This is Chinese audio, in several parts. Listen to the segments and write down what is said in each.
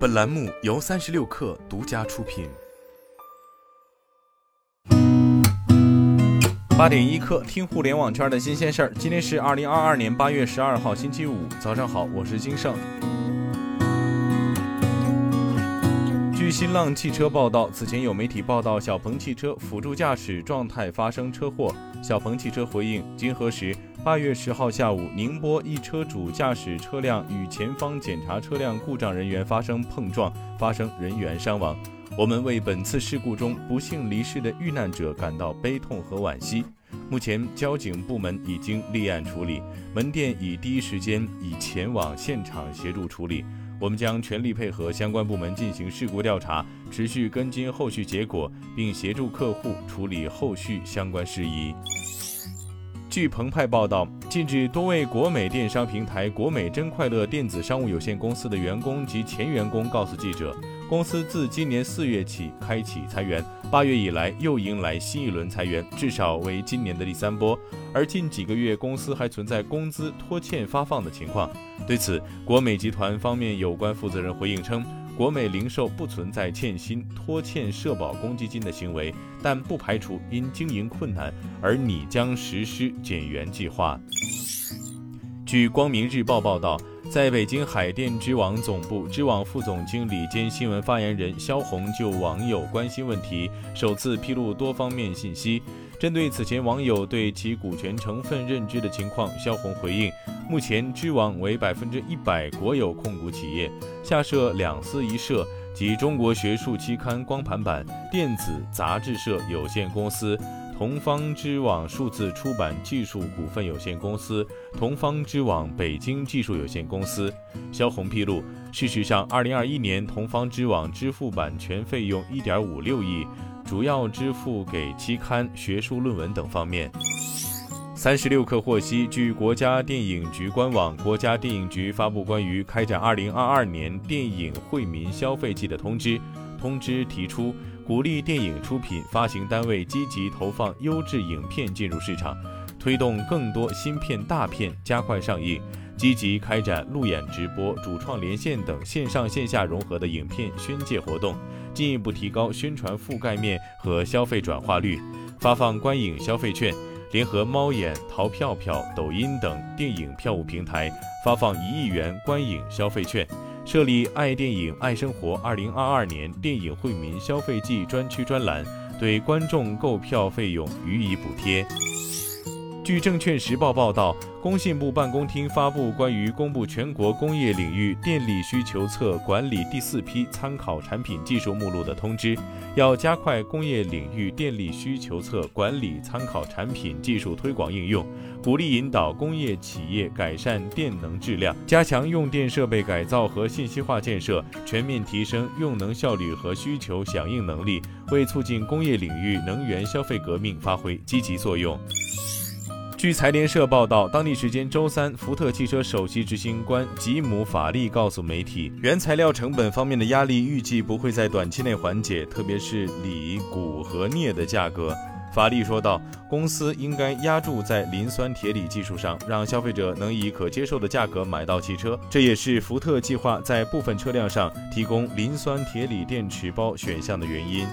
本栏目由三十六氪独家出品。八点一刻，听互联网圈的新鲜事儿。今天是二零二二年八月十二号，星期五，早上好，我是金盛。新浪汽车报道，此前有媒体报道小鹏汽车辅助驾驶状态发生车祸。小鹏汽车回应，经核实，八月十号下午，宁波一车主驾驶车辆与前方检查车辆故障人员发生碰撞，发生人员伤亡。我们为本次事故中不幸离世的遇难者感到悲痛和惋惜。目前，交警部门已经立案处理，门店已第一时间已前往现场协助处理。我们将全力配合相关部门进行事故调查，持续跟进后续结果，并协助客户处理后续相关事宜。据澎湃报道，近日多位国美电商平台国美真快乐电子商务有限公司的员工及前员工告诉记者，公司自今年四月起开启裁员，八月以来又迎来新一轮裁员，至少为今年的第三波。而近几个月，公司还存在工资拖欠发放的情况。对此，国美集团方面有关负责人回应称，国美零售不存在欠薪、拖欠社保公积金的行为，但不排除因经营困难而拟将实施减员计划。据光明日报报道，在北京海淀知网总部，知网副总经理兼新闻发言人肖红就网友关心问题首次披露多方面信息。针对此前网友对其股权成分认知的情况，肖红回应：目前知网为百分之一百国有控股企业，下设两司一社及中国学术期刊光盘版电子杂志社有限公司、同方知网数字出版技术股份有限公司、同方知网北京技术有限公司。肖红披露，事实上，二零二一年同方知网支付版权费用一点五六亿。主要支付给期刊、学术论文等方面。三十六氪获悉，据国家电影局官网，国家电影局发布关于开展二零二二年电影惠民消费季的通知。通知提出，鼓励电影出品发行单位积极投放优质影片进入市场，推动更多新片大片加快上映。积极开展路演、直播、主创连线等线上线下融合的影片宣介活动，进一步提高宣传覆盖面和消费转化率。发放观影消费券，联合猫眼、淘票票、抖音等电影票务平台发放一亿元观影消费券。设立“爱电影、爱生活”二零二二年电影惠民消费季专区专栏，对观众购票费用予以补贴。据证券时报报道。工信部办公厅发布关于公布全国工业领域电力需求侧管理第四批参考产品技术目录的通知，要加快工业领域电力需求侧管理参考产品技术推广应用，鼓励引导工业企业改善电能质量，加强用电设备改造和信息化建设，全面提升用能效率和需求响应能力，为促进工业领域能源消费革命发挥积极作用。据财联社报道，当地时间周三，福特汽车首席执行官吉姆·法利告诉媒体，原材料成本方面的压力预计不会在短期内缓解，特别是锂、钴和镍的价格。法利说道，公司应该压注在磷酸铁锂技术上，让消费者能以可接受的价格买到汽车。这也是福特计划在部分车辆上提供磷酸铁锂电池包选项的原因。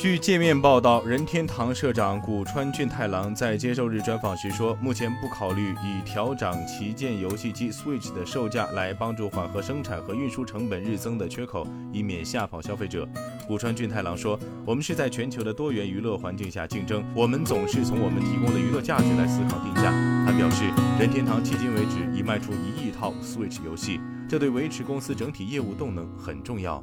据界面报道，任天堂社长古川俊太郎在接受日专访时说，目前不考虑以调涨旗舰游戏机 Switch 的售价来帮助缓和生产和运输成本日增的缺口，以免吓跑消费者。古川俊太郎说：“我们是在全球的多元娱乐环境下竞争，我们总是从我们提供的娱乐价值来思考定价。”他表示，任天堂迄今为止已卖出一亿套 Switch 游戏，这对维持公司整体业务动能很重要。